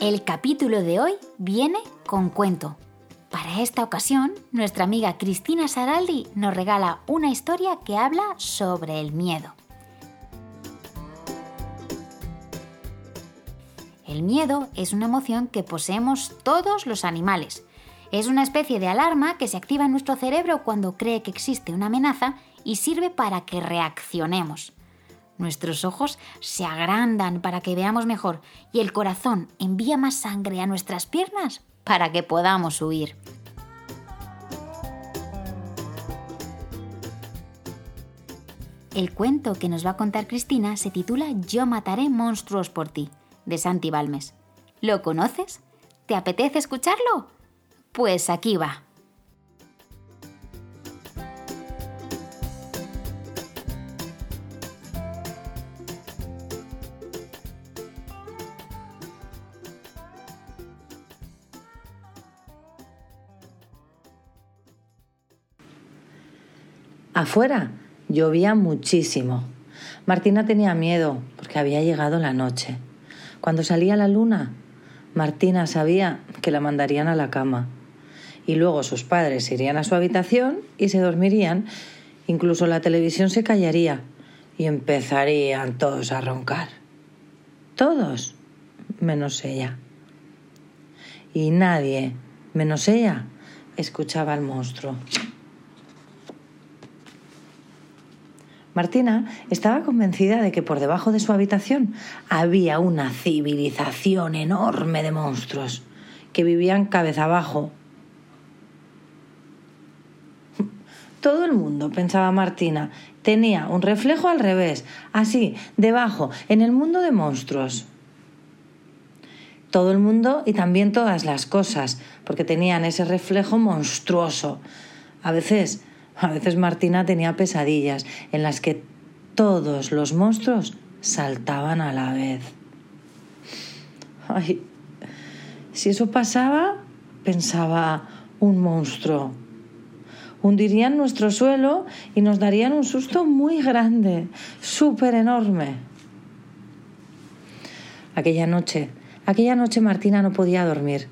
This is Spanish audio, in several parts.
El capítulo de hoy viene con cuento. Para esta ocasión, nuestra amiga Cristina Saraldi nos regala una historia que habla sobre el miedo. El miedo es una emoción que poseemos todos los animales. Es una especie de alarma que se activa en nuestro cerebro cuando cree que existe una amenaza y sirve para que reaccionemos. Nuestros ojos se agrandan para que veamos mejor y el corazón envía más sangre a nuestras piernas para que podamos huir. El cuento que nos va a contar Cristina se titula Yo mataré monstruos por ti, de Santi Balmes. ¿Lo conoces? ¿Te apetece escucharlo? Pues aquí va. Afuera llovía muchísimo. Martina tenía miedo porque había llegado la noche. Cuando salía la luna, Martina sabía que la mandarían a la cama. Y luego sus padres irían a su habitación y se dormirían. Incluso la televisión se callaría y empezarían todos a roncar. Todos, menos ella. Y nadie, menos ella, escuchaba al monstruo. Martina estaba convencida de que por debajo de su habitación había una civilización enorme de monstruos que vivían cabeza abajo. Todo el mundo, pensaba Martina, tenía un reflejo al revés, así, debajo, en el mundo de monstruos. Todo el mundo y también todas las cosas, porque tenían ese reflejo monstruoso. A veces a veces Martina tenía pesadillas en las que todos los monstruos saltaban a la vez. Ay, si eso pasaba, pensaba un monstruo. Hundirían nuestro suelo y nos darían un susto muy grande, súper enorme. Aquella noche, aquella noche Martina no podía dormir.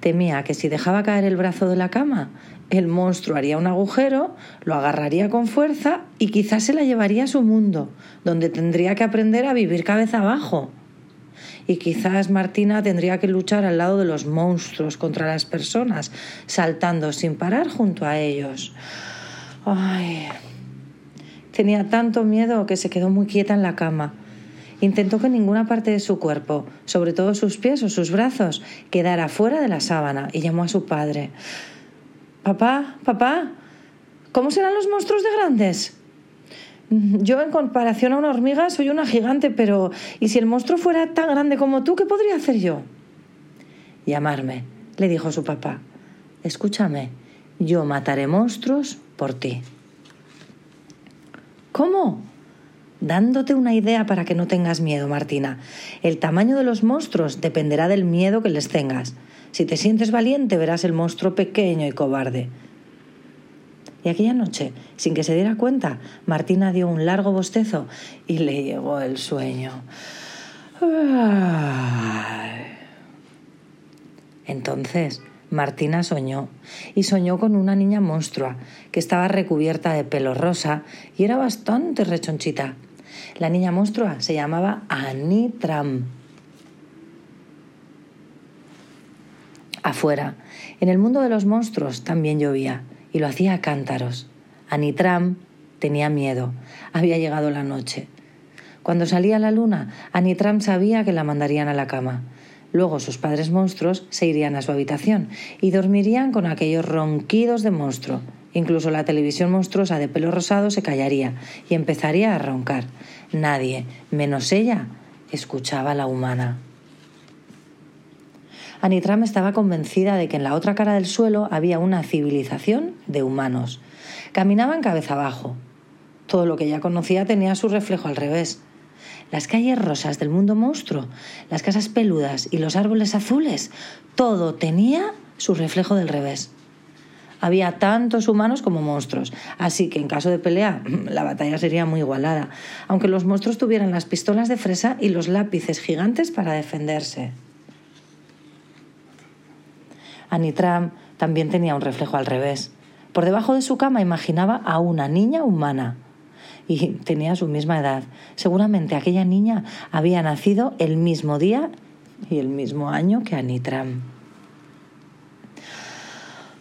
Temía que si dejaba caer el brazo de la cama, el monstruo haría un agujero, lo agarraría con fuerza y quizás se la llevaría a su mundo, donde tendría que aprender a vivir cabeza abajo. Y quizás Martina tendría que luchar al lado de los monstruos contra las personas, saltando sin parar junto a ellos. Ay. Tenía tanto miedo que se quedó muy quieta en la cama Intentó que ninguna parte de su cuerpo, sobre todo sus pies o sus brazos, quedara fuera de la sábana y llamó a su padre. Papá, papá, ¿cómo serán los monstruos de grandes? Yo, en comparación a una hormiga, soy una gigante, pero ¿y si el monstruo fuera tan grande como tú, qué podría hacer yo? Llamarme, le dijo su papá. Escúchame, yo mataré monstruos por ti. ¿Cómo? Dándote una idea para que no tengas miedo, Martina. El tamaño de los monstruos dependerá del miedo que les tengas. Si te sientes valiente, verás el monstruo pequeño y cobarde. Y aquella noche, sin que se diera cuenta, Martina dio un largo bostezo y le llegó el sueño. Entonces, Martina soñó, y soñó con una niña monstrua, que estaba recubierta de pelo rosa y era bastante rechonchita. La niña monstrua se llamaba Anitram. Afuera, en el mundo de los monstruos también llovía y lo hacía a cántaros. Anitram tenía miedo. Había llegado la noche. Cuando salía la luna, Anitram sabía que la mandarían a la cama. Luego sus padres monstruos se irían a su habitación y dormirían con aquellos ronquidos de monstruo. Incluso la televisión monstruosa de pelo rosado se callaría y empezaría a roncar. Nadie, menos ella, escuchaba a la humana. Anitram estaba convencida de que en la otra cara del suelo había una civilización de humanos. Caminaban cabeza abajo. Todo lo que ella conocía tenía su reflejo al revés. Las calles rosas del mundo monstruo, las casas peludas y los árboles azules, todo tenía su reflejo del revés. Había tantos humanos como monstruos, así que en caso de pelea la batalla sería muy igualada, aunque los monstruos tuvieran las pistolas de fresa y los lápices gigantes para defenderse. Anitram también tenía un reflejo al revés. Por debajo de su cama imaginaba a una niña humana. Y tenía su misma edad. Seguramente aquella niña había nacido el mismo día y el mismo año que Anitram.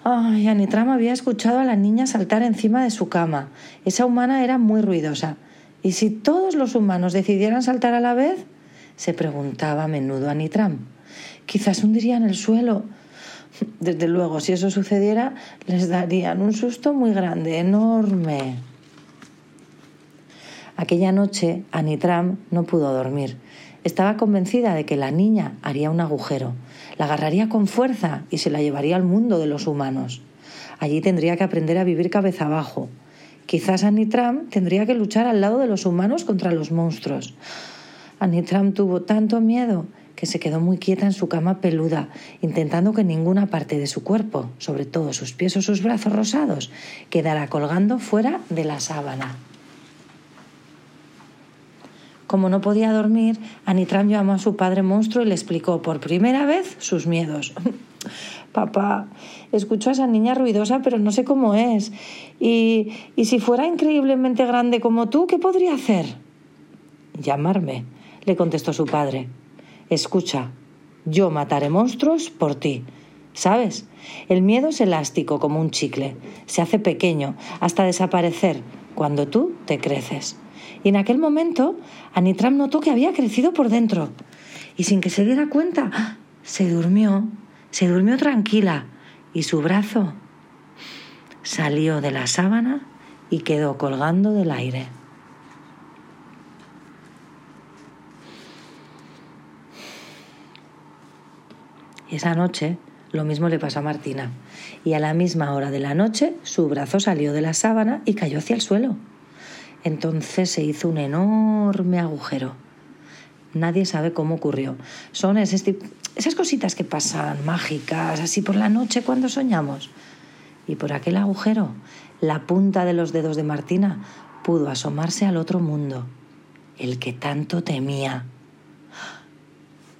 Ay, Anitram había escuchado a la niña saltar encima de su cama. Esa humana era muy ruidosa. ¿Y si todos los humanos decidieran saltar a la vez? se preguntaba a menudo Anitram. Quizás hundirían el suelo. Desde luego, si eso sucediera, les darían un susto muy grande, enorme. Aquella noche, Anitram no pudo dormir. Estaba convencida de que la niña haría un agujero, la agarraría con fuerza y se la llevaría al mundo de los humanos. Allí tendría que aprender a vivir cabeza abajo. Quizás Anitram tendría que luchar al lado de los humanos contra los monstruos. Anitram tuvo tanto miedo que se quedó muy quieta en su cama peluda, intentando que ninguna parte de su cuerpo, sobre todo sus pies o sus brazos rosados, quedara colgando fuera de la sábana. Como no podía dormir, Anitram llamó a su padre monstruo y le explicó por primera vez sus miedos. Papá, escucho a esa niña ruidosa, pero no sé cómo es. Y, y si fuera increíblemente grande como tú, ¿qué podría hacer? Llamarme, le contestó su padre. Escucha, yo mataré monstruos por ti. ¿Sabes? El miedo es elástico como un chicle. Se hace pequeño hasta desaparecer cuando tú te creces. Y en aquel momento, Anitram notó que había crecido por dentro. Y sin que se diera cuenta, se durmió, se durmió tranquila. Y su brazo salió de la sábana y quedó colgando del aire. Esa noche lo mismo le pasó a Martina. Y a la misma hora de la noche su brazo salió de la sábana y cayó hacia el suelo. Entonces se hizo un enorme agujero. Nadie sabe cómo ocurrió. Son esas, cositas que pasan mágicas, así por la noche cuando soñamos. Y por aquel agujero, la punta de los dedos de Martina pudo asomarse al otro mundo, el que tanto temía.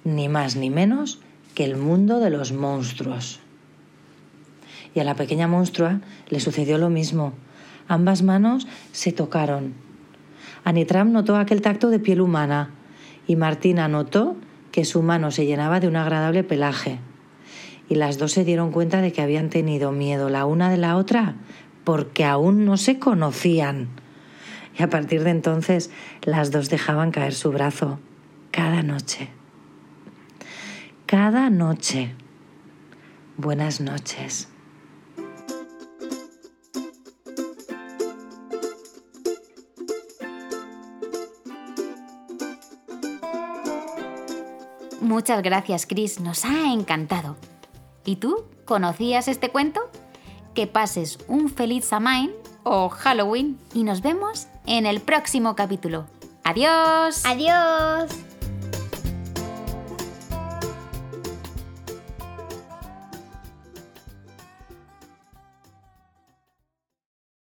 Ni más ni menos que el mundo de los monstruos. Y a la pequeña monstrua le sucedió lo mismo. Ambas manos se tocaron. Anitram notó aquel tacto de piel humana y Martina notó que su mano se llenaba de un agradable pelaje. Y las dos se dieron cuenta de que habían tenido miedo la una de la otra porque aún no se conocían. Y a partir de entonces las dos dejaban caer su brazo cada noche cada noche. Buenas noches. Muchas gracias, Chris. Nos ha encantado. ¿Y tú? ¿Conocías este cuento? Que pases un feliz Samhain o Halloween y nos vemos en el próximo capítulo. ¡Adiós! ¡Adiós!